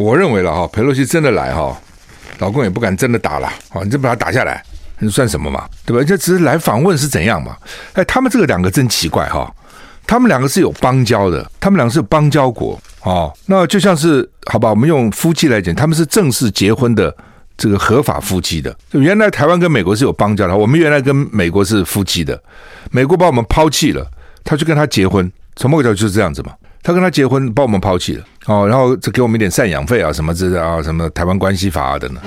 我认为了哈，佩洛西真的来哈，老公也不敢真的打了，啊，你就把他打下来，你算什么嘛？对吧？这只是来访问是怎样嘛？哎，他们这个两个真奇怪哈，他们两个是有邦交的，他们两个是有邦交国啊。那就像是好吧，我们用夫妻来讲，他们是正式结婚的这个合法夫妻的。就原来台湾跟美国是有邦交的，我们原来跟美国是夫妻的，美国把我们抛弃了，他就跟他结婚，从某个角度就是这样子嘛。他跟他结婚，把我们抛弃了哦，然后再给我们一点赡养费啊，什么之类啊，什么台湾关系法啊等等。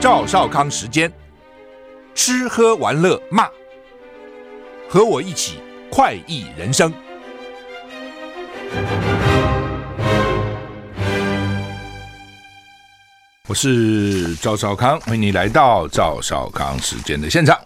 赵少康时间，吃喝玩乐骂，和我一起快意人生。我是赵少康，欢迎你来到赵少康时间的现场。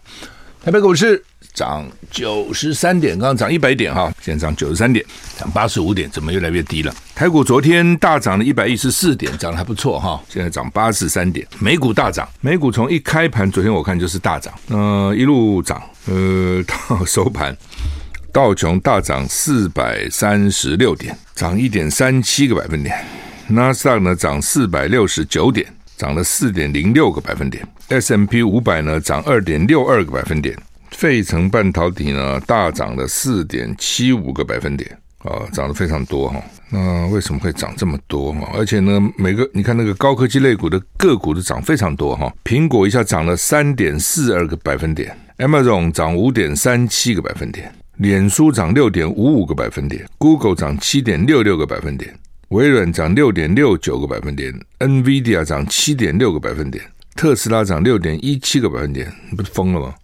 台北股市涨九十三点，刚刚涨一百点哈，现在涨九十三点，涨八十五点，怎么越来越低了？台股昨天大涨了一百一十四点，涨得还不错哈，现在涨八十三点。美股大涨，美股从一开盘，昨天我看就是大涨，呃，一路涨，呃，到收盘，道琼大涨四百三十六点，涨一点三七个百分点。纳斯达克呢涨四百六十九点，涨了四点零六个百分点。S M P 五百呢涨二点六二个百分点。费城半导体呢大涨了四点七五个百分点，啊，涨得非常多哈。那为什么会涨这么多哈？而且呢，每个你看那个高科技类股的个股都涨非常多哈。苹果一下涨了三点四二个百分点，Amazon 涨五点三七个百分点，脸书涨六点五五个百分点，Google 涨七点六六个百分点。微软涨六点六九个百分点，NVIDIA 涨七点六个百分点，特斯拉涨六点一七个百分点，你不是疯了吗？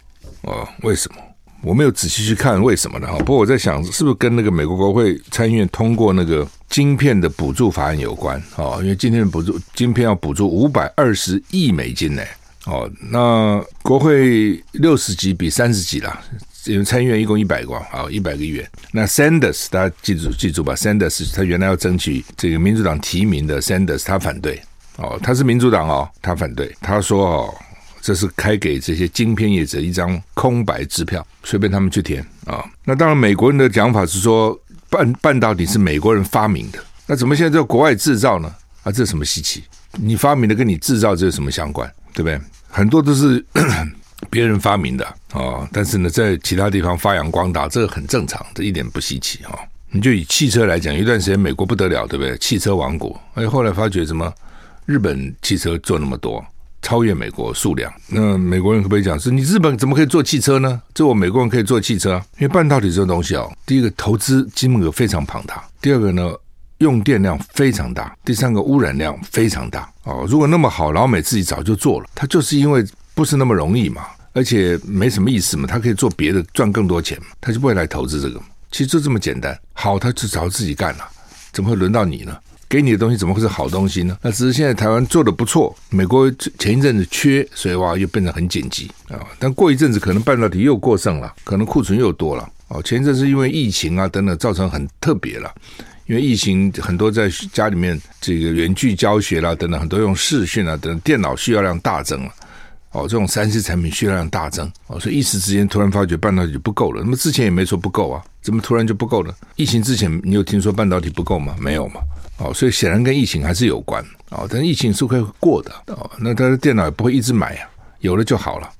哦，为什么？我没有仔细去看为什么的哈。不过我在想，是不是跟那个美国国会参议院通过那个晶片的补助法案有关？哦，因为今天的补助晶片要补助五百二十亿美金呢。哦，那国会六十几比三十几啦。因为参议院一共一百个啊，一百个议员。那 Sanders 大家记住记住吧，Sanders 他原来要争取这个民主党提名的，Sanders 他反对哦，他是民主党哦，他反对，他说哦，这是开给这些晶片业者一张空白支票，随便他们去填啊。那当然，美国人的讲法是说半半导体是美国人发明的，那怎么现在在国外制造呢？啊，这什么稀奇？你发明的跟你制造这有什么相关？对不对？很多都是。别人发明的啊、但是呢，在其他地方发扬光大，这个很正常，这一点不稀奇哈、你就以汽车来讲，一段时间美国不得了，对不对？汽车王国，哎，后来发觉什么？日本汽车做那么多，超越美国数量。那美国人可不可以讲，是你日本怎么可以做汽车呢？这我美国人可以做汽车，因为半导体这个东西哦，第一个投资金额非常庞大，第二个呢，用电量非常大，第三个污染量非常大哦。如果那么好，老美自己早就做了，它就是因为。不是那么容易嘛，而且没什么意思嘛，他可以做别的赚更多钱嘛，他就不会来投资这个。其实就这么简单，好，他就找自己干了，怎么会轮到你呢？给你的东西怎么会是好东西呢？那只是现在台湾做的不错，美国前一阵子缺，所以哇又变得很紧急啊。但过一阵子可能半导体又过剩了，可能库存又多了哦。前一阵是因为疫情啊等等造成很特别了，因为疫情很多在家里面这个远距教学啦等等，很多用视讯啊等等，电脑需要量大增了。哦，这种三 C 产品需要量大增哦，所以一时之间突然发觉半导体不够了。那么之前也没说不够啊，怎么突然就不够了？疫情之前你有听说半导体不够吗？没有嘛。哦，所以显然跟疫情还是有关哦。但是疫情是会过的哦，那他的电脑也不会一直买啊，有了就好了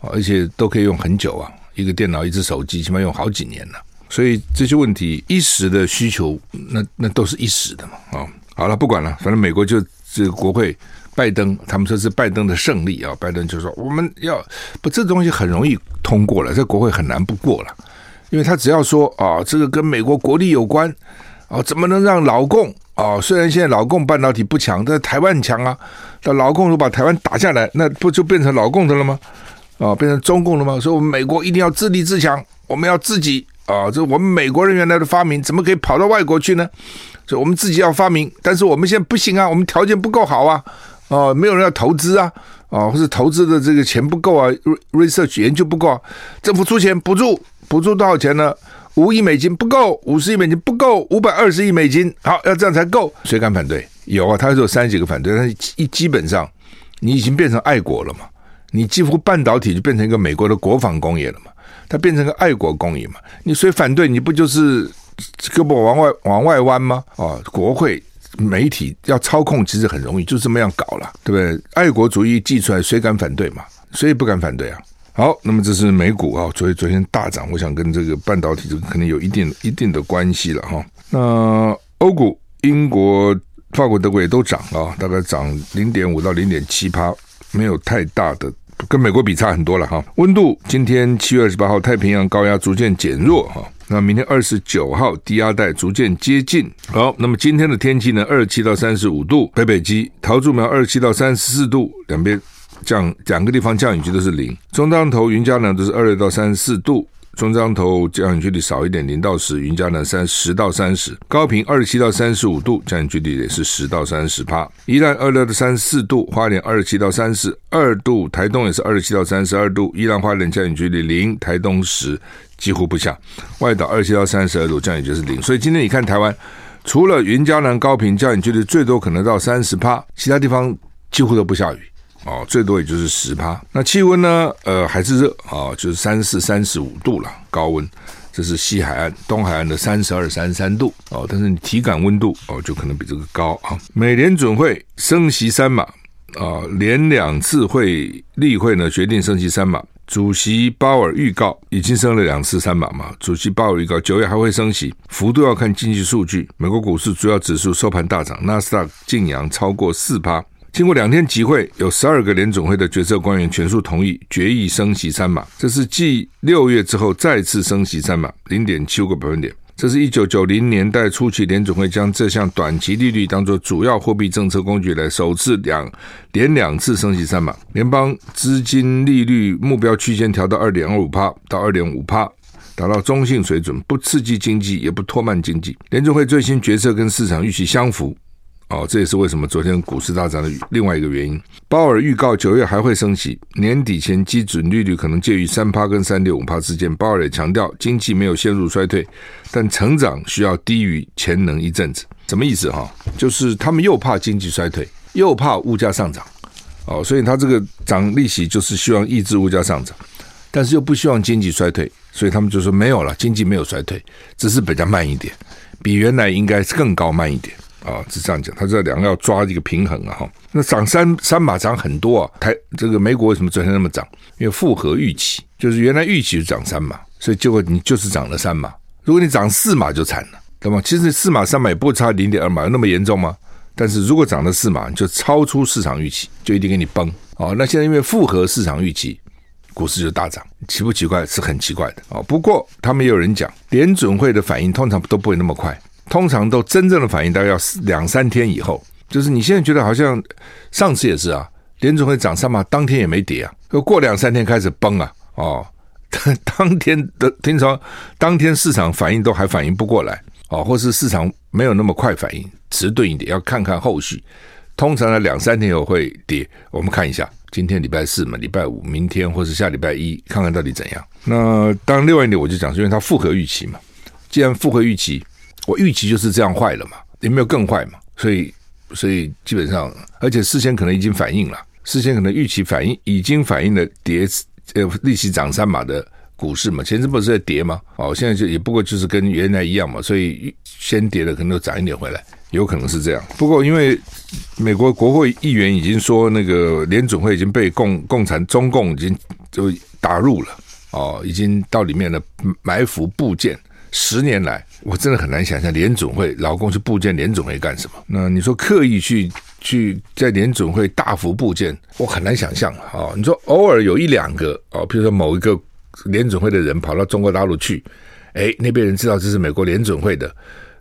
哦，而且都可以用很久啊，一个电脑一只手机起码用好几年了。所以这些问题一时的需求，那那都是一时的嘛。哦，好了，不管了，反正美国就这个国会。拜登他们说是拜登的胜利啊！拜登就说我们要不这东西很容易通过了，这国会很难不过了，因为他只要说啊，这个跟美国国力有关啊，怎么能让老共啊？虽然现在老共半导体不强，但台湾强啊。那老共如果把台湾打下来，那不就变成老共的了吗？啊，变成中共了吗？所以我们美国一定要自立自强，我们要自己啊，这我们美国人原来的发明怎么可以跑到外国去呢？所以我们自己要发明，但是我们现在不行啊，我们条件不够好啊。哦，没有人要投资啊，哦，或者投资的这个钱不够啊，research 研究不够啊，政府出钱补助，补助多少钱呢？五亿美金不够，五十亿美金不够，五百二十亿美金，好，要这样才够。谁敢反对？有啊，他有三十几个反对，但一基本上你已经变成爱国了嘛，你几乎半导体就变成一个美国的国防工业了嘛。它变成个爱国工业嘛。你谁反对，你不就是胳膊往外往外弯吗？啊，国会媒体要操控，其实很容易，就这么样搞了，对不对？爱国主义祭出来，谁敢反对嘛？谁也不敢反对啊。好，那么这是美股啊，昨昨天大涨，我想跟这个半导体这个可能有一定一定的关系了哈。那欧股，英国、法国、德国也都涨啊，大概涨零点五到零点七趴，没有太大的，跟美国比差很多了哈。温度今天七月二十八号，太平洋高压逐渐减弱哈，那明天二十九号低压带逐渐接近。好，那么今天的天气呢，二十七到三十五度，北北基桃竹苗二十七到三十四度，两边。降两个地方降雨区都是零，中彰投云嘉南都是二十到三十四度，中彰投降雨距离少一点，零到十，云嘉南三十到三十，高屏二十七到三十五度，降雨距离也是十到三十趴，宜兰二六到三十四度，花莲二十七到三十二度，台东也是二十七到三十二度，宜兰花莲降雨距离零，台东十，几乎不下，外岛二十七到三十二度，降雨就是零，所以今天你看台湾，除了云嘉南高屏降雨距离最多可能到三十趴，其他地方几乎都不下雨。哦，最多也就是十趴。那气温呢？呃，还是热啊、就是三十四、三十五度了，高温。这是西海岸、东海岸的三十二、三十三度哦。但是你体感温度哦，就可能比这个高啊。美联准会升息三码啊，连两次会例会呢，决定升息三码。主席鲍尔预告已经升了两次三码嘛。主席鲍尔预告九月还会升息，幅度要看经济数据。美国股市主要指数收盘大涨，纳斯达克净扬超过四趴。经过两天集会，有十二个联总会的决策官员全数同意决议升息三码，这是继六月之后再次升息三码，零点七五个百分点。这是一九九零年代初期联总会将这项短期利率当作主要货币政策工具来首次两连两次升息三码，联邦资金利率目标区间调到二点二五趴到二点五趴，达到中性水准，不刺激经济，也不拖慢经济。联准会最新决策跟市场预期相符。哦，这也是为什么昨天股市大涨的另外一个原因。鲍尔预告九月还会升息，年底前基准利率可能介于三趴跟三点五趴之间。鲍尔也强调，经济没有陷入衰退，但成长需要低于潜能一阵子。什么意思哈？就是他们又怕经济衰退，又怕物价上涨。哦，所以他这个涨利息就是希望抑制物价上涨，但是又不希望经济衰退，所以他们就说没有了，经济没有衰退，只是比较慢一点，比原来应该是更高慢一点。啊，是这样讲，他这两个要抓一个平衡啊，哈。那涨三三码涨很多啊，台这个美国为什么昨天那么涨？因为复合预期，就是原来预期是涨三码，所以结果你就是涨了三码。如果你涨四码就惨了，对吗？其实四码三码也不差零点二码，有那么严重吗？但是如果涨了四码，就超出市场预期，就一定给你崩。哦，那现在因为复合市场预期，股市就大涨，奇不奇怪？是很奇怪的哦。不过他们也有人讲，联准会的反应通常都不会那么快。通常都真正的反应大概要两三天以后，就是你现在觉得好像上次也是啊，联准会涨三码，当天也没跌啊，过两三天开始崩啊，哦，当天的听说当天市场反应都还反应不过来哦，或是市场没有那么快反应，迟钝一点，要看看后续。通常呢两三天以后会跌，我们看一下，今天礼拜四嘛，礼拜五，明天或是下礼拜一，看看到底怎样。那当然另外一点我就讲，是因为它符合预期嘛，既然符合预期。我预期就是这样坏了嘛，也没有更坏嘛，所以所以基本上，而且事先可能已经反映了，事先可能预期反应已经反映了跌呃利息涨三码的股市嘛，前阵不是在跌吗？哦，现在就也不过就是跟原来一样嘛，所以先跌的可能都涨一点回来，有可能是这样。不过因为美国国会议员已经说那个联准会已经被共共产中共已经就打入了哦，已经到里面的埋伏部件。十年来，我真的很难想象联总会老公去布建联总会干什么？那你说刻意去去在联总会大幅布建，我很难想象啊！你说偶尔有一两个哦，比如说某一个联总会的人跑到中国大陆去，哎，那边人知道这是美国联总会的，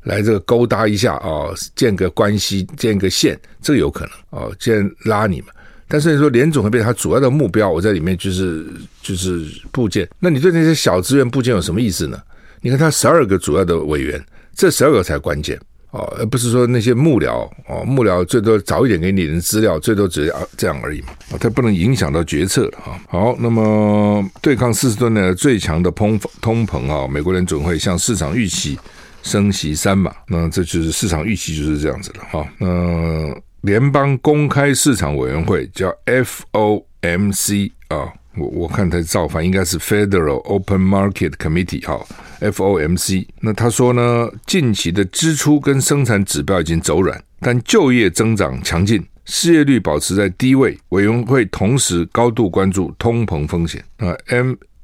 来这个勾搭一下啊，建个关系，建个线，这个有可能哦，建拉你们。但是你说联总会变成他主要的目标，我在里面就是就是布建，那你对那些小资源布建有什么意思呢？你看他十二个主要的委员，这十二个才关键哦，而不是说那些幕僚哦，幕僚最多早一点给你的资料，最多只是这样而已嘛，他不能影响到决策的哈。好，那么对抗四十多年来最强的通通膨啊，美国人准会向市场预期升息三码，那这就是市场预期就是这样子了哈。那联邦公开市场委员会叫 FOMC 啊。我我看他造反应该是 Federal Open Market Committee 哈，FOMC。那他说呢，近期的支出跟生产指标已经走软，但就业增长强劲，失业率保持在低位。委员会同时高度关注通膨风险。那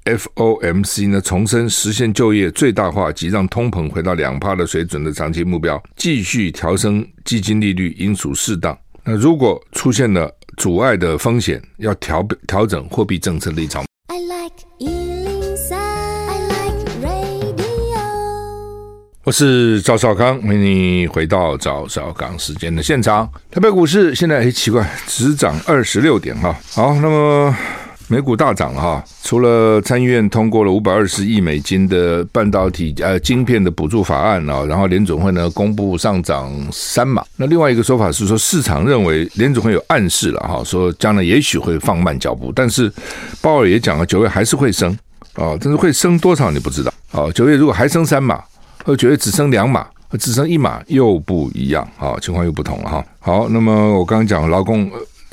MFOMC 呢，重申实现就业最大化及让通膨回到两趴的水准的长期目标，继续调升基金利率应属适当。那如果出现了阻碍的风险，要调调整货币政策立场。I like 103, I like radio。我是赵少康，欢迎你回到赵少康时间的现场。台北股市现在很奇怪，只涨二十六点哈。好，那么。美股大涨哈，除了参议院通过了五百二十亿美金的半导体呃晶片的补助法案啊，然后联准会呢公布上涨三码。那另外一个说法是说，市场认为联准会有暗示了哈，说将来也许会放慢脚步，但是鲍尔也讲了，九月还是会升啊，但是会升多少你不知道啊。九月如果还升三码，或九月只升两码，只升一码又不一样啊，情况又不同了哈。好，那么我刚刚讲劳工。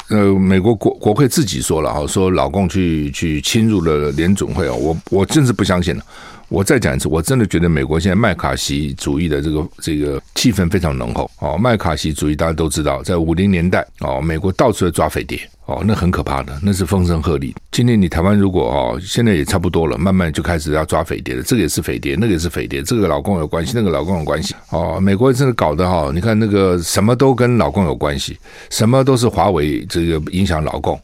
呃，美国国国会自己说了啊，说老共去去侵入了联总会啊，我我真是不相信了。我再讲一次，我真的觉得美国现在麦卡锡主义的这个这个气氛非常浓厚哦。麦卡锡主义大家都知道，在五零年代哦，美国到处在抓匪谍哦，那很可怕的，那是风声鹤唳。今天你台湾如果哦，现在也差不多了，慢慢就开始要抓匪谍了，这个也是匪谍，那个也是匪谍，这个老共有关系，那个老共有关系哦。美国真的搞得哈，你看那个什么都跟老共有关系，什么都是华为这个影响老共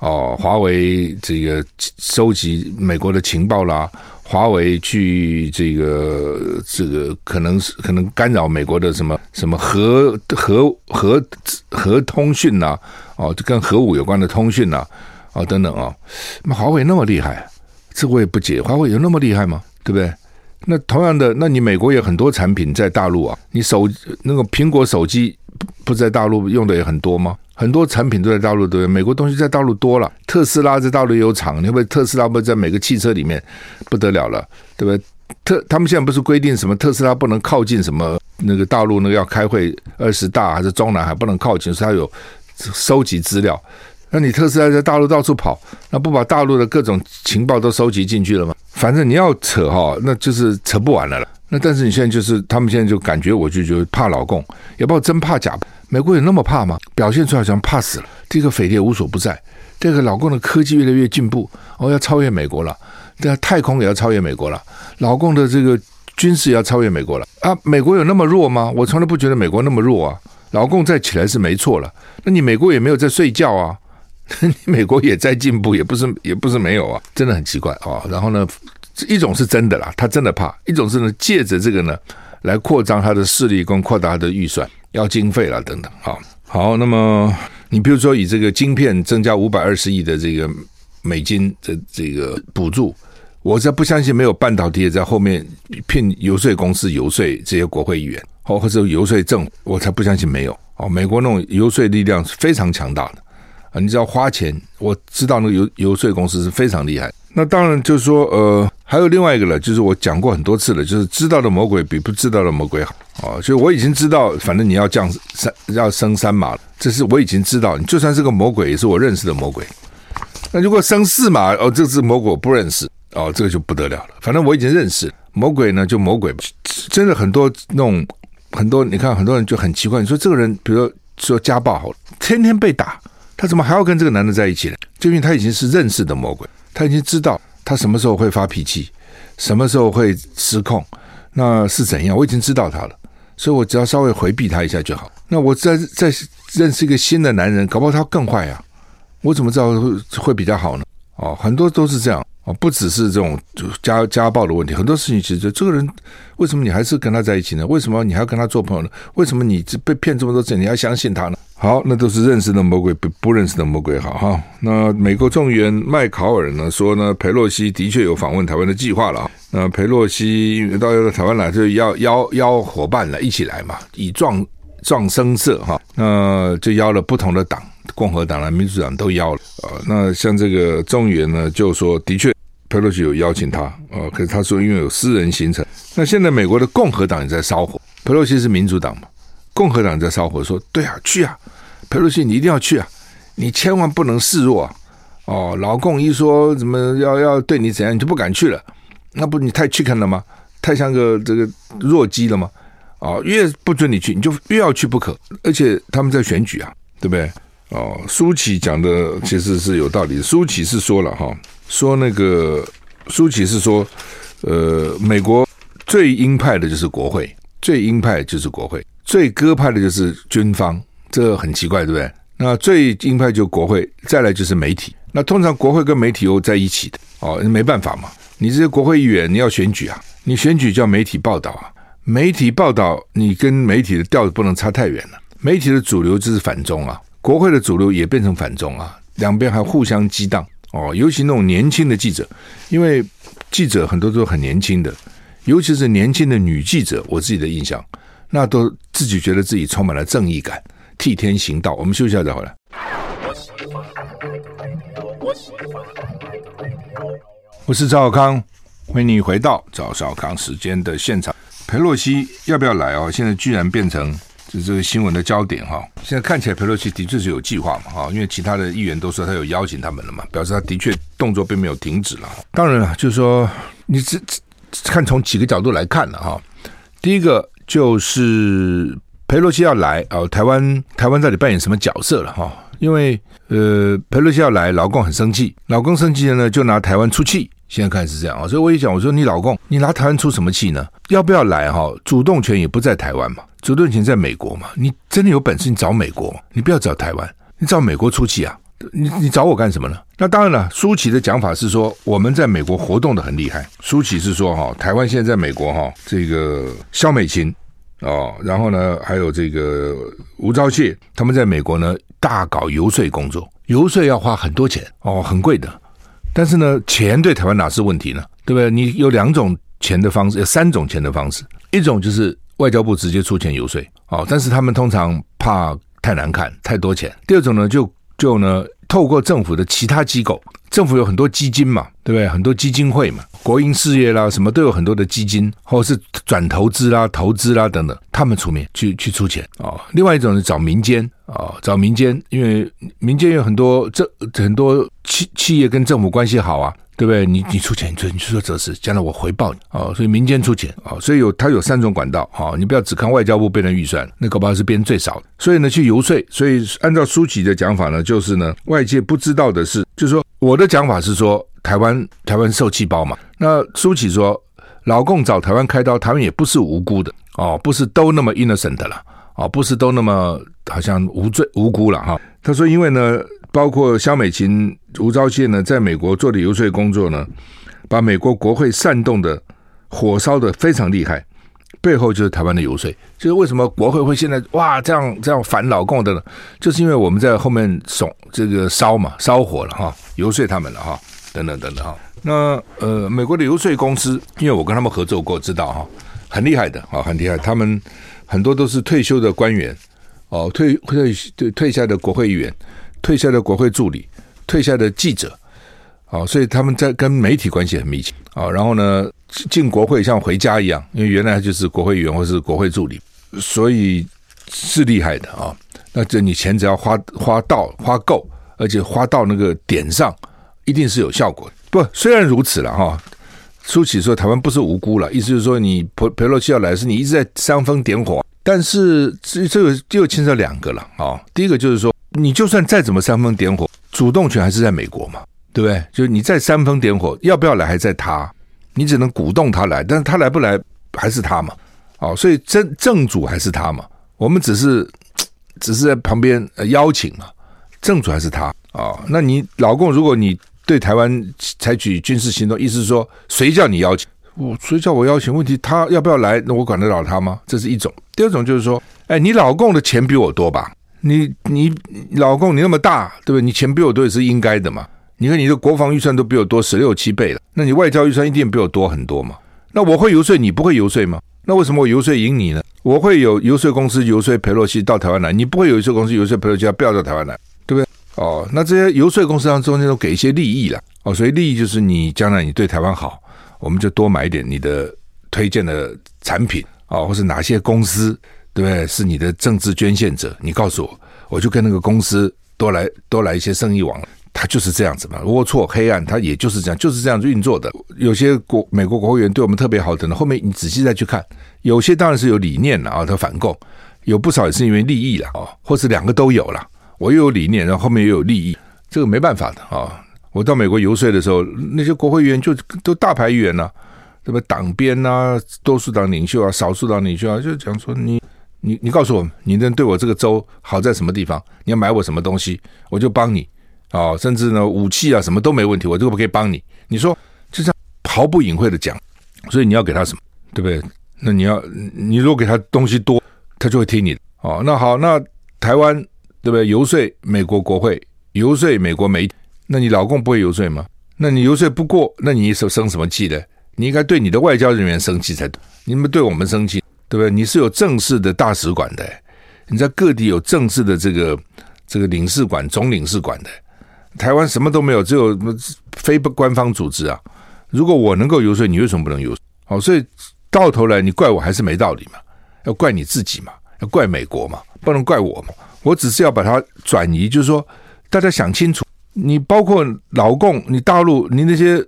哦，华为这个收集美国的情报啦。华为去这个这个可能是可能干扰美国的什么什么核核核核通讯呐、哦，跟核武有关的通讯呐、啊，哦等等啊，那华为那么厉害，这我也不解，华为有那么厉害吗？对不对？那同样的，那你美国有很多产品在大陆啊，你手那个苹果手机不在大陆用的也很多吗？很多产品都在大陆，对不对？美国东西在大陆多了，特斯拉在大陆有厂，你会不会特斯拉不在每个汽车里面不得了了，对不对？特他们现在不是规定什么特斯拉不能靠近什么那个大陆那个要开会二十大还是中南海不能靠近，所以他有收集资料。那你特斯拉在大陆到处跑，那不把大陆的各种情报都收集进去了吗？反正你要扯哈，那就是扯不完了了。那但是你现在就是他们现在就感觉我就觉得怕老共，也不知道真怕假。美国有那么怕吗？表现出来好像怕死了。这个匪谍无所不在，这个老共的科技越来越进步，哦，要超越美国了。对啊太空也要超越美国了。老共的这个军事也要超越美国了啊！美国有那么弱吗？我从来不觉得美国那么弱啊。老共再起来是没错了。那你美国也没有在睡觉啊？你美国也在进步，也不是也不是没有啊。真的很奇怪啊。然后呢，一种是真的啦，他真的怕；一种是呢，借着这个呢，来扩张他的势力，跟扩大他的预算。要经费了，等等，好，好，那么你比如说以这个晶片增加五百二十亿的这个美金的这个补助，我才不相信没有半导体也在后面骗游说公司游说这些国会议员，或或者游说政府，我才不相信没有。哦，美国那种游说力量是非常强大的啊！你只要花钱，我知道那个游游说公司是非常厉害。那当然就是说，呃，还有另外一个了，就是我讲过很多次了，就是知道的魔鬼比不知道的魔鬼好。啊，所以我已经知道，反正你要降三，要升三码了，这是我已经知道。你就算是个魔鬼，也是我认识的魔鬼。那如果升四码，哦，这只魔鬼我不认识，哦，这个就不得了了。反正我已经认识魔鬼呢，就魔鬼。真的很多那种很多，你看很多人就很奇怪，你说这个人，比如说说家暴好了，天天被打，他怎么还要跟这个男的在一起呢？就因为他已经是认识的魔鬼，他已经知道他什么时候会发脾气，什么时候会失控，那是怎样，我已经知道他了。所以我只要稍微回避他一下就好。那我再再认识一个新的男人，搞不好他更坏、啊。我怎么知道会会比较好呢？哦，很多都是这样不只是这种家家暴的问题，很多事情其实这个人为什么你还是跟他在一起呢？为什么你还要跟他做朋友呢？为什么你被骗这么多次，你要相信他呢？好，那都是认识的魔鬼，不不认识的魔鬼好哈。那美国众议员麦考尔呢说呢，裴洛西的确有访问台湾的计划了。那裴洛西到台湾来，就邀邀邀伙伴来一起来嘛，以壮壮声色哈。那就邀了不同的党，共和党啦、民主党都邀了啊。那像这个众议员呢，就说的确佩洛西有邀请他呃，可是他说因为有私人行程。那现在美国的共和党也在烧火，佩洛西是民主党嘛？共和党在烧火，说对啊，去啊，佩洛西你一定要去啊，你千万不能示弱啊！哦，老共一说怎么要要对你怎样，你就不敢去了，那不你太屈看了吗？太像个这个弱鸡了吗？哦，越不准你去，你就越要去不可。而且他们在选举啊，对不对？哦，苏起讲的其实是有道理的。苏起是说了哈，说那个舒淇是说，呃，美国最鹰派的就是国会，最鹰派就是国会，最鸽派的就是军方，这很奇怪，对不对？那最鹰派就国会，再来就是媒体。那通常国会跟媒体又在一起的，哦，没办法嘛，你这些国会议员你要选举啊，你选举叫媒体报道啊，媒体报道你跟媒体的调子不能差太远了。媒体的主流就是反中啊，国会的主流也变成反中啊，两边还互相激荡哦。尤其那种年轻的记者，因为记者很多都很年轻的，尤其是年轻的女记者，我自己的印象，那都自己觉得自己充满了正义感。替天行道，我们休息一下再回来。我是赵小康，欢迎你回到赵少康时间的现场。裴洛西要不要来哦？现在居然变成这这个新闻的焦点哈。现在看起来佩洛西的确是有计划嘛哈，因为其他的议员都说他有邀请他们了嘛，表示他的确动作并没有停止了。当然了，就是说你这看从几个角度来看了哈。第一个就是。佩洛西要来哦，台湾台湾到底扮演什么角色了哈？因为呃，佩洛西要来，老公很生气，老公生气了呢，就拿台湾出气。现在看是这样啊，所以我也讲，我说你老公，你拿台湾出什么气呢？要不要来哈？主动权也不在台湾嘛，主动权在美国嘛。你真的有本事，你找美国，你不要找台湾，你找美国出气啊？你你找我干什么呢？那当然了，苏起的讲法是说，我们在美国活动的很厉害。苏起是说哈，台湾现在在美国哈，这个萧美琴。哦，然后呢，还有这个吴钊燮，他们在美国呢大搞游说工作，游说要花很多钱哦，很贵的。但是呢，钱对台湾哪是问题呢？对不对？你有两种钱的方式，有三种钱的方式，一种就是外交部直接出钱游说，哦，但是他们通常怕太难看，太多钱。第二种呢，就就呢，透过政府的其他机构。政府有很多基金嘛，对不对？很多基金会嘛，国营事业啦，什么都有很多的基金，或者是转投资啦、投资啦等等，他们出面去去出钱、哦。另外一种是找民间啊、哦，找民间，因为民间有很多政很多企企业跟政府关系好啊。对不对？你你出钱，你出你去做这事，将来我回报你哦。所以民间出钱哦，所以有它有三种管道哦。你不要只看外交部编的预算，那搞不好是编最少的。所以呢，去游说。所以按照苏起的讲法呢，就是呢，外界不知道的是，就是说我的讲法是说，台湾台湾受气包嘛。那苏起说，老共找台湾开刀，台湾也不是无辜的哦，不是都那么 innocent 了啊，不是都那么好像无罪无辜了哈。他说，因为呢。包括萧美琴、吴钊燮呢，在美国做的游说工作呢，把美国国会煽动的火烧的非常厉害，背后就是台湾的游说。就是为什么国会会现在哇这样这样反老共的呢？就是因为我们在后面怂这个烧嘛，烧火了哈，游说他们了哈，等等等等哈。那呃，美国的游说公司，因为我跟他们合作过，知道哈，很厉害的啊，很厉害。他们很多都是退休的官员哦，退退退退下的国会议员。退下的国会助理，退下的记者，啊，所以他们在跟媒体关系很密切啊。然后呢，进国会像回家一样，因为原来就是国会议员或是国会助理，所以是厉害的啊。那这你钱只要花花到花够，而且花到那个点上，一定是有效果的。不，虽然如此了哈。苏起说台湾不是无辜了，意思就是说你裴裴洛西要来，是你一直在煽风点火。但是这这个就牵扯两个了啊。第一个就是说。你就算再怎么煽风点火，主动权还是在美国嘛，对不对？就是你再煽风点火，要不要来还在他，你只能鼓动他来，但是他来不来还是他嘛。哦，所以正正主还是他嘛，我们只是只是在旁边邀请嘛，正主还是他啊。哦，那你老共，如果你对台湾采取军事行动，意思是说谁叫你邀请？我谁叫我邀请？问题他要不要来？那我管得了他吗？这是一种。第二种就是说，哎，你老共的钱比我多吧？你你老共你那么大，对不对？你钱比我多也是应该的嘛。你看你的国防预算都比我多十六七倍了，那你外交预算一定比我多很多嘛。那我会游说，你不会游说吗？那为什么我游说赢你呢？我会有游说公司游说佩洛西到台湾来，你不会游说公司游说佩洛西要不要到台湾来，哦，那这些游说公司当中间都给一些利益了哦，所以利益就是你将来你对台湾好，我们就多买一点你的推荐的产品、哦，或是哪些公司。对不对？是你的政治捐献者，你告诉我，我就跟那个公司多来多来一些生意往来。它就是这样子嘛，龌龊黑暗，它也就是这样，就是这样运作的。有些国美国国会议员对我们特别好的呢，后面你仔细再去看，有些当然是有理念了啊，他反共，有不少也是因为利益了啊，或是两个都有了。我又有理念，然后后面又有利益，这个没办法的啊。我到美国游说的时候，那些国会议员就都大牌议员呐，什么党鞭啊，多数党领袖啊，少数党领袖啊，就讲说你你你告诉我，你能对我这个州好在什么地方？你要买我什么东西，我就帮你。啊，甚至呢，武器啊什么都没问题，我这个可以帮你。你说就这样毫不隐晦的讲，所以你要给他什么，对不对？那你要你如果给他东西多，他就会听你的。哦，那好，那台湾对不对？游说美国国会，游说美国媒，那你老共不会游说吗？那你游说不过，那你生生什么气呢？你应该对你的外交人员生气才对。你们对我们生气，对不对？你是有正式的大使馆的，你在各地有正式的这个这个领事馆、总领事馆的。台湾什么都没有，只有非官方组织啊！如果我能够游说，你为什么不能游说？好，所以到头来你怪我还是没道理嘛？要怪你自己嘛？要怪美国嘛？不能怪我嘛？我只是要把它转移，就是说大家想清楚，你包括老共，你大陆，你那些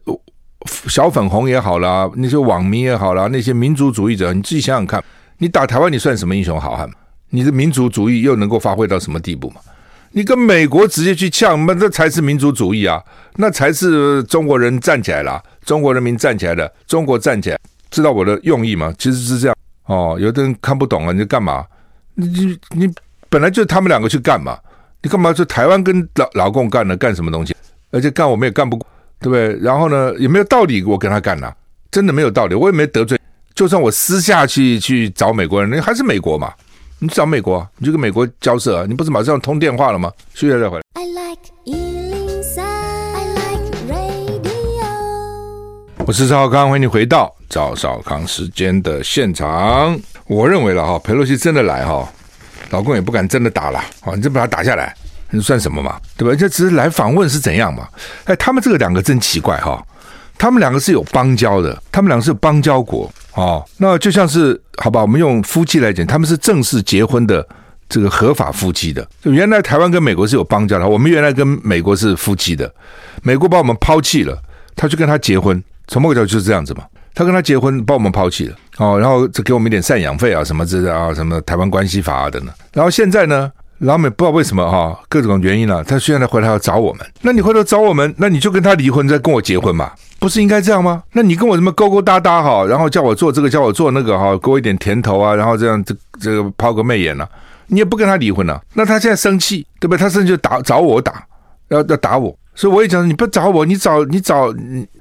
小粉红也好啦，那些网民也好啦，那些民族主义者，你自己想想看，你打台湾，你算什么英雄好汉？你的民族主义又能够发挥到什么地步嘛？你跟美国直接去呛，那这才是民族主义啊！那才是中国人站起来了，中国人民站起来了，中国站起来，知道我的用意吗？其实是这样哦。有的人看不懂啊，你就干嘛？你你本来就是他们两个去干嘛？你干嘛说台湾跟老老共干了干什么东西？而且干我们也干不过，对不对？然后呢，也没有道理我跟他干呐，真的没有道理，我也没得罪。就算我私下去去找美国人，那还是美国嘛。你找美国，你就跟美国交涉啊！你不是马上通电话了吗？休息再回来。I like 103, I like radio。我是赵少康，欢迎你回到赵少康时间的现场。我认为了哈，佩洛西真的来哈，老公也不敢真的打了。好，你就把他打下来，你算什么嘛？对吧？这只是来访问是怎样嘛？哎，他们这个两个真奇怪哈，他们两个是有邦交的，他们两个是有邦交国。哦，那就像是好吧，我们用夫妻来讲，他们是正式结婚的这个合法夫妻的。就原来台湾跟美国是有邦交的，我们原来跟美国是夫妻的，美国把我们抛弃了，他就跟他结婚，从某个角度就是这样子嘛。他跟他结婚，把我们抛弃了，哦，然后就给我们一点赡养费啊，什么之类啊，什么台湾关系法啊等等。然后现在呢，老美不知道为什么哈，各种原因了，他现在回来要找我们，那你回头找我们，那你就跟他离婚，再跟我结婚嘛。不是应该这样吗？那你跟我什么勾勾搭搭哈，然后叫我做这个，叫我做那个哈，给我一点甜头啊，然后这样这这个抛个媚眼呢、啊？你也不跟他离婚了、啊？那他现在生气，对不对？他甚至就打找我打，要要打我，所以我也讲，你不找我，你找你找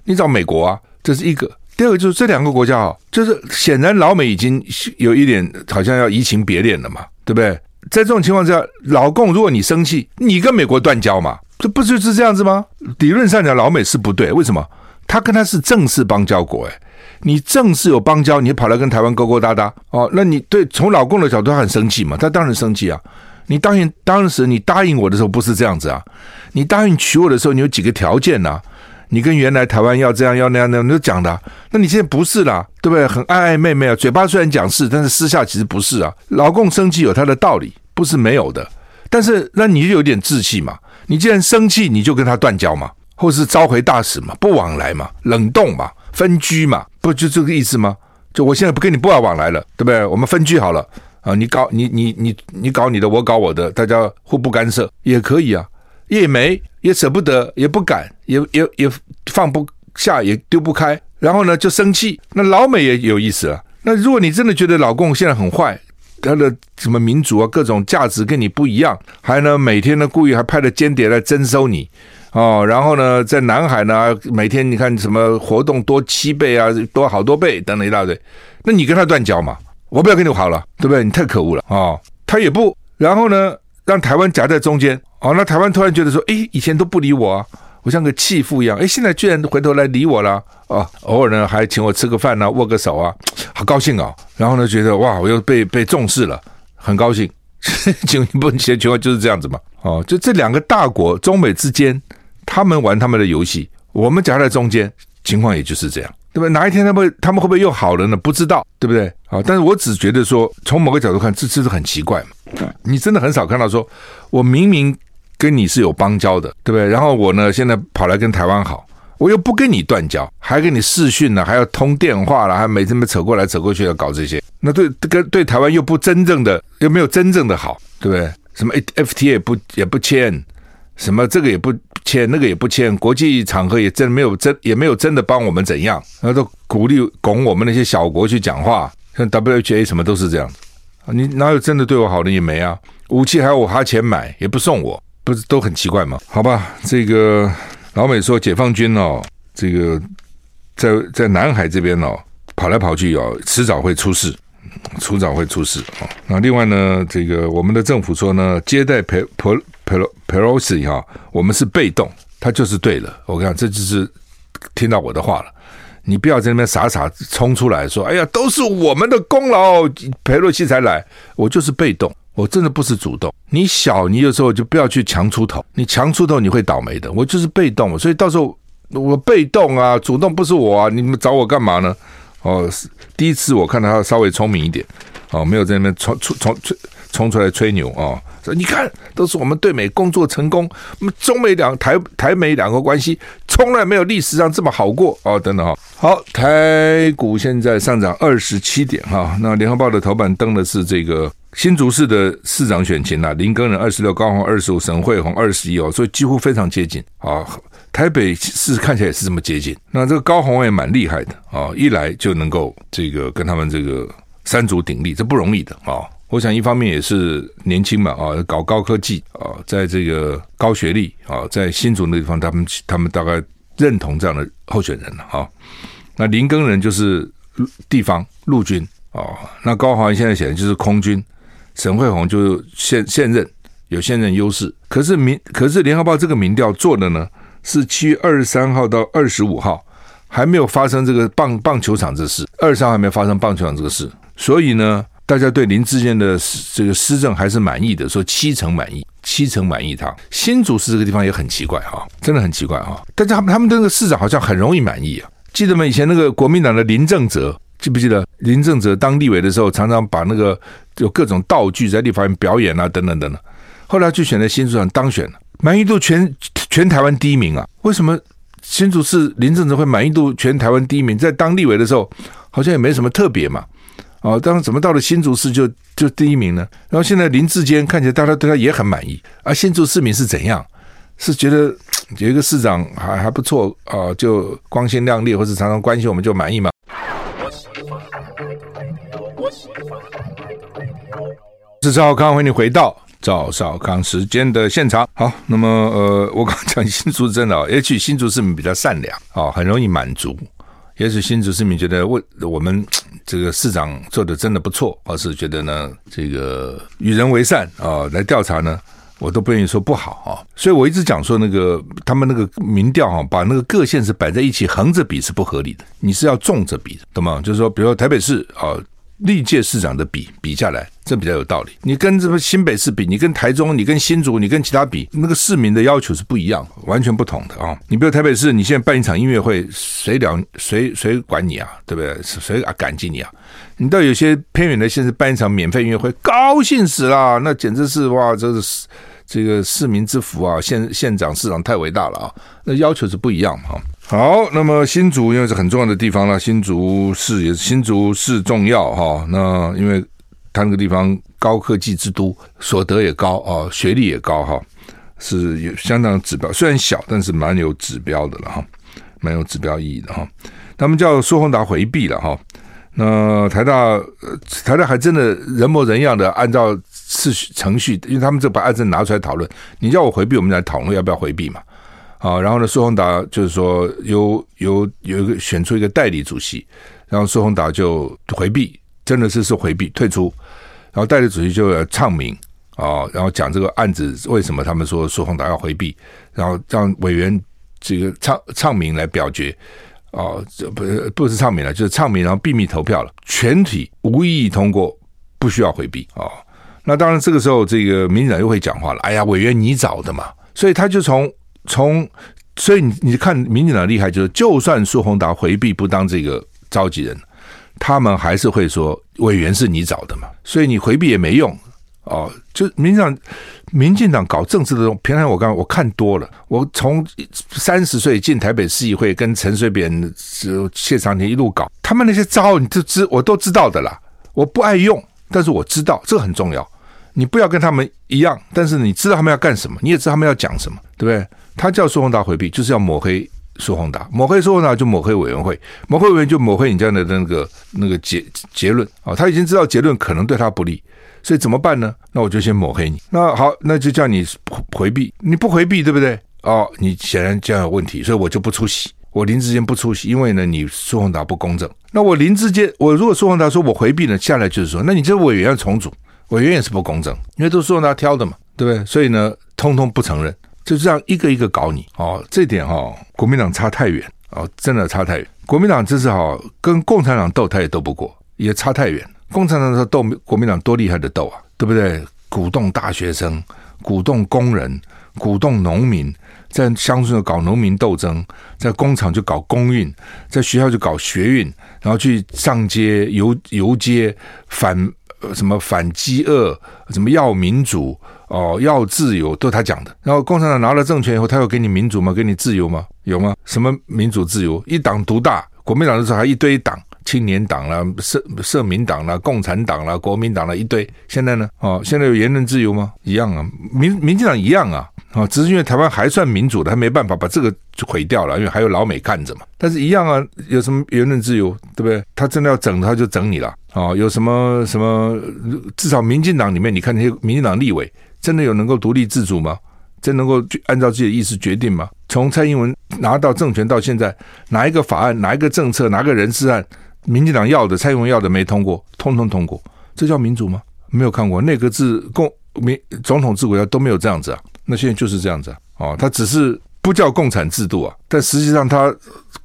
你找美国啊，这是一个。第二个就是这两个国家啊，就是显然老美已经有一点好像要移情别恋了嘛，对不对？在这种情况之下，老共如果你生气，你跟美国断交嘛，这不就是这样子吗？理论上讲，老美是不对，为什么？他跟他是正式邦交国，哎，你正式有邦交，你跑来跟台湾勾勾搭搭，哦，那你对从老共的角度他很生气嘛？他当然生气啊！你答应当时你答应我的时候不是这样子啊？你答应娶我的时候，你有几个条件呐、啊？你跟原来台湾要这样要那样那样，你都讲的、那你现在不是啦，对不对？很暧暧昧昧啊，嘴巴虽然讲是，但是私下其实不是啊。老共生气有他的道理，不是没有的，但是那你就有点志气嘛？你既然生气，你就跟他断交嘛？或是召回大使嘛，不往来嘛，冷冻嘛，分居嘛，不就这个意思吗？就我现在不跟你不要往来了，对不对？我们分居好了啊，你搞你你你你搞你的，我搞我的，大家互不干涉也可以啊，也没也舍不得，也不敢，也也也放不下，也丢不开，然后呢就生气。那老美也有意思了。那如果你真的觉得老共现在很坏，他的什么民主啊，各种价值跟你不一样，还呢每天呢故意还派了间谍来征收你。哦，然后呢，在南海呢，每天你看什么活动多七倍啊，多好多倍等等一大堆，那你跟他断交嘛？我不要跟你好了，对不对？你太可恶了啊、他也不，然后呢，让台湾夹在中间。哦，那台湾突然觉得说，诶，以前都不理我啊，我像个弃妇一样，诶，现在居然回头来理我了啊！偶尔呢还请我吃个饭呐、啊，握个手啊，好高兴啊！然后呢，觉得哇，我又被被重视了，很高兴。情不情情况就是这样子嘛。哦，就这两个大国，中美之间。他们玩他们的游戏，我们夹在中间，情况也就是这样，对不对？哪一天他们他们会不会又好了呢？不知道，对不对？啊，但是我只觉得说，从某个角度看，这这是很奇怪嘛。你真的很少看到说，我明明跟你是有邦交的，对不对？然后我呢，现在跑来跟台湾好，我又不跟你断交，还跟你视讯呢，还要通电话了，还每天扯过来扯过去要搞这些，那对跟对台湾又不真正的，又没有真正的好，对不对？什么 FTA 也不也不签，什么这个也不签，那个也不签，国际场合也真没有真也没有真的帮我们怎样，然后都鼓励拱我们那些小国去讲话，像 WHA 什么都是这样。你哪有真的对我好的也没啊？武器还要我花钱买，也不送我，不是都很奇怪吗？好吧，这个老美说解放军哦，这个在在南海这边哦跑来跑去哦，迟早会出事，迟早会出事啊。那另外呢，这个我们的政府说呢，接待佩佩佩洛佩洛西哈，我们是被动，他就是对了。我跟你讲，这就是听到我的话了。你不要在那边傻傻冲出来说：“哎呀，都是我们的功劳，裴洛西才来。”我就是被动，我真的不是主动。你小，你有时候就不要去强出头，你强出头你会倒霉的。我就是被动，所以到时候我被动啊，主动不是我啊，你们找我干嘛呢？哦，第一次我看到他稍微聪明一点，哦，没有在那边冲冲冲冲出来吹牛啊。哦说你看，都是我们对美工作成功，中美两台台美两个关系从来没有历史上这么好过哦，等等哈。好，台股现在上涨二十七点哈。那联合报的头版登的是这个新竹市的市长选情啊，林耕仁二十六，高虹二十五，沈慧虹二十一哦，所以几乎非常接近啊。台北市看起来也是这么接近。那这个高虹也蛮厉害的啊，一来就能够这个跟他们这个三足鼎立，这不容易的啊。我想一方面也是年轻嘛，啊，搞高科技啊，在这个高学历啊，在新竹那地方，他们他们大概认同这样的候选人了哈。那林耕仁就是地方陆军啊，那高华现在显然就是空军，沈慧红就是现现任有现任优势。可是民可是联合报这个民调做的呢，是七月二十三号到二十五号还没有发生这个棒棒球场这事，二十三号还没发生棒球场这个事，所以呢。大家对林志坚的这个施政还是满意的，说七成满意，七成满意他。新竹市这个地方也很奇怪哈，真的很奇怪哈。但是他们他们那个市长好像很容易满意啊。记得吗？以前那个国民党的林正泽，记不记得？林正泽当立委的时候，常常把那个有各种道具在立法院表演啊，等等等等。后来就选在新竹长当选了，满意度全全台湾第一名啊。为什么新竹市林正泽会满意度全台湾第一名？在当立委的时候，好像也没什么特别嘛。哦，当然怎么到了新竹市就就第一名呢？然后现在林志坚看起来大家对他也很满意，而新竹市民是怎样？是觉得有一个市长还还不错啊、就光鲜亮丽，或者常常关心我们就满意吗？我是赵康，欢迎你回到赵少康时间的现场。好，那么呃，我刚讲新竹真的，也许新竹市民比较善良啊、哦，很容易满足。也许新竹市民觉得为我们 这个市长做的真的不错，而是觉得呢，这个与人为善啊，来调查呢，我都不愿意说不好啊。所以我一直讲说，那个他们那个民调啊，把那个各县市摆在一起横着比是不合理的，你是要纵着比的，懂吗？就是说，比如说台北市啊。历届市长的比比下来，这比较有道理。你跟这个新北市比，你跟台中，你跟新竹，你跟其他比，那个市民的要求是不一样，完全不同的啊。你比如台北市，你现在办一场音乐会，谁了谁谁管你啊？对不对？谁啊感激你啊？你到有些偏远的县市办一场免费音乐会，高兴死了，那简直是哇，这是这个市民之福啊！县县长、市长太伟大了啊！那要求是不一样哈。好，那么新竹因为是很重要的地方了，新竹市也是新竹市重要哈。那因为它那个地方高科技之都，所得也高啊，学历也高哈，是有相当指标。虽然小，但是蛮有指标的了哈，蛮有指标意义的哈。他们叫苏宏达回避了哈。那台大台大还真的人模人样的按照次序程序，因为他们这把案子拿出来讨论，你叫我回避，我们来讨论要不要回避嘛。啊，然后呢，苏宏达就是说由由有一个选出一个代理主席，然后苏宏达就回避，真的是是回避退出，然后代理主席就要唱名啊，然后讲这个案子为什么他们说苏宏达要回避，然后让委员这个唱唱名来表决啊，这不不是唱名了，就是唱名，然后秘密投票了，全体无异议通过，不需要回避啊。那当然这个时候这个民进党又会讲话了，哎呀，委员你找的嘛，所以他就从。从所以你你看民进党厉害，就是就算苏宏达回避不当这个召集人，他们还是会说委员是你找的嘛，所以你回避也没用哦。就民进党民进党搞政治的东西，平常我刚我看多了，我从三十岁进台北市议会，跟陈水扁、谢长廷一路搞，他们那些招你都知，我都知道的啦。我不爱用，但是我知道这很重要。你不要跟他们一样，但是你知道他们要干什么，你也知道他们要讲什么，对不对？他叫苏宏达回避，就是要抹黑苏宏达，抹黑苏宏达就抹黑委员会，抹黑委员就抹黑你这样的那个那个结结论啊。他已经知道结论可能对他不利，所以怎么办呢？那我就先抹黑你。那好，那就叫你回避，你不回避，对不对？哦，你显然这样有问题，所以我就不出席，我林智坚不出席，因为呢，你苏宏达不公正。那我林智坚，我如果苏宏达说我回避呢，下来就是说，那你这委员要重组。委员也是不公正，因为都是苏宏达挑的嘛，对不对？所以呢，通通不承认，就这样一个一个搞你哦。这点哈、哦，国民党差太远哦，真的差太远。国民党这是哈，跟共产党斗他也斗不过，也差太远。共产党的时候斗国民党多厉害的斗啊，对不对？鼓动大学生，鼓动工人，鼓动农民，在乡村搞农民斗争，在工厂就搞工运，在学校就搞学运，然后去上街游游街反。呃什么反饥饿，什么要民主哦，要自由，都他讲的。然后共产党拿了政权以后，他有给你民主吗？给你自由吗？有吗？什么民主自由？一党独大。国民党的时候还一堆党，青年党啦、社社民党啦、共产党啦、国民党啦一堆。现在呢？哦，现在有言论自由吗？一样啊，民民进党一样啊。啊，只是因为台湾还算民主的，他没办法把这个就毁掉了，因为还有老美看着嘛。但是一样啊，有什么言论自由，对不对？他真的要整，他就整你了。啊，有什么什么？至少民进党里面，你看那些民进党立委，真的有能够独立自主吗？真能够按照自己的意思决定吗？从蔡英文拿到政权到现在，哪一个法案、哪一个政策、哪个人事案，民进党要的、蔡英文要的没通过，通通通过，这叫民主吗？没有看过内阁制共民总统制国家都没有这样子啊。那现在就是这样子啊，哦，他只是不叫共产制度啊，但实际上他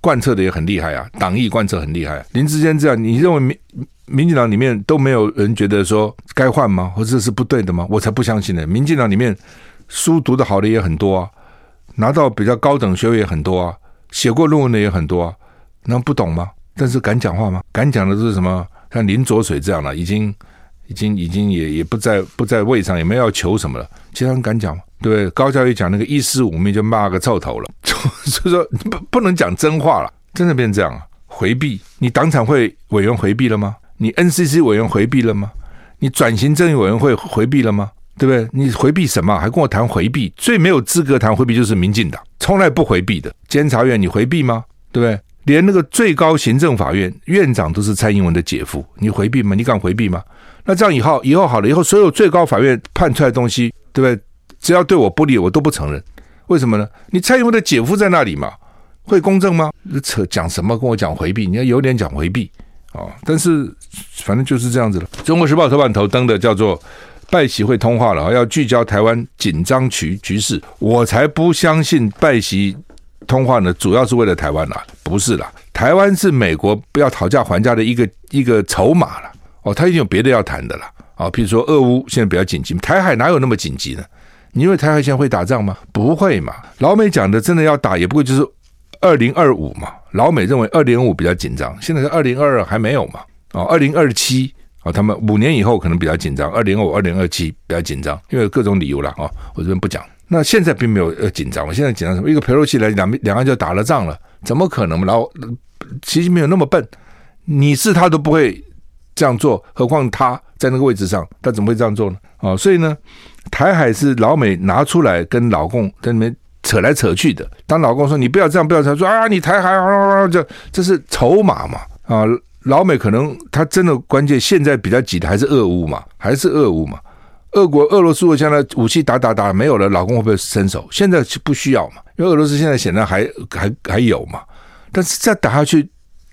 贯彻的也很厉害啊，党意贯彻很厉害啊。林智坚这样，你认为民民进党里面都没有人觉得说该换吗？或者是不对的吗？我才不相信呢。民进党里面书读得好的也很多啊，拿到比较高等学位也很多啊，写过论文的也很多啊，那不懂吗？但是敢讲话吗？敢讲的是什么？像林卓水这样的，已经已经已经也也不在不在位上，也没有要求什么了，其他人敢讲吗？对，高教育讲那个一尸五命就骂个臭头了，所以说不不能讲真话了，真的变这样啊？回避，你党产会委员回避了吗？你 NCC 委员回避了吗？你转型正义委员会回避了吗？对不对？你回避什么？还跟我谈回避？最没有资格谈回避就是民进党，从来不回避的。监察院你回避吗？对不对？连那个最高行政法院院长都是蔡英文的姐夫，你回避吗？你敢回避吗？那这样以后以后好了，以后所有最高法院判出来的东西，对不对？只要对我不利，我都不承认。为什么呢？你蔡英文的姐夫在那里嘛，会公正吗？扯讲什么？跟我讲回避，你要有点讲回避啊、但是反正就是这样子了。《中国时报》头版头登的叫做“拜习会通话了”，要聚焦台湾紧张局局势。我才不相信拜习通话呢，主要是为了台湾啦，不是啦。台湾是美国不要讨价还价的一个一个筹码了。哦，他已经有别的要谈的了啊，譬如说俄乌现在比较紧急，台海哪有那么紧急呢？你以为台海现在会打仗吗？不会嘛！老美讲的真的要打，也不会就是二零二五嘛。老美认为二零二五比较紧张，现在是二零二二还没有嘛？哦，二零二七啊，他们五年以后可能比较紧张，二零二五、二零二七比较紧张，因为各种理由了啊。我这边不讲。那现在并没有呃紧张，我现在紧张什么？一个裴洛西来，两两岸就打了仗了，怎么可能？然后其实没有那么笨，你是他都不会这样做，何况他在那个位置上，他怎么会这样做呢？啊，所以呢。台海是老美拿出来跟老共在那边扯来扯去的。当老共说你不要这样，不要这样，说啊，你台海啊，这这是筹码嘛啊？老美可能他真的关键现在比较挤的还是俄乌嘛，还是俄乌嘛？俄国俄罗斯我将来武器打打打没有了，老公会不会伸手？现在是不需要嘛，因为俄罗斯现在显然还还还有嘛，但是再打下去。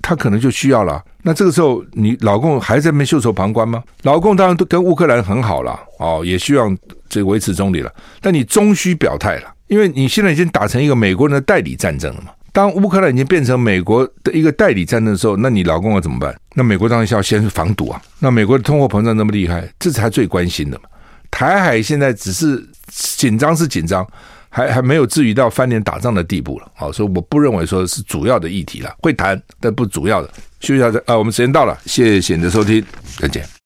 他可能就需要了，那这个时候你老公还在那边袖手旁观吗？老公当然都跟乌克兰很好了，哦，也希望这维持中立了。但你终须表态了，因为你现在已经打成一个美国人的代理战争了嘛。当乌克兰已经变成美国的一个代理战争的时候，那你老公要怎么办？那美国当然是要先防堵啊。那美国的通货膨胀那么厉害，这才最关心的嘛。台海现在只是紧张是紧张。还还没有至于到翻脸打仗的地步了，好，所以我不认为说是主要的议题了，会谈但不主要的。休息一下，啊，我们时间到了，谢谢你的收听，再见。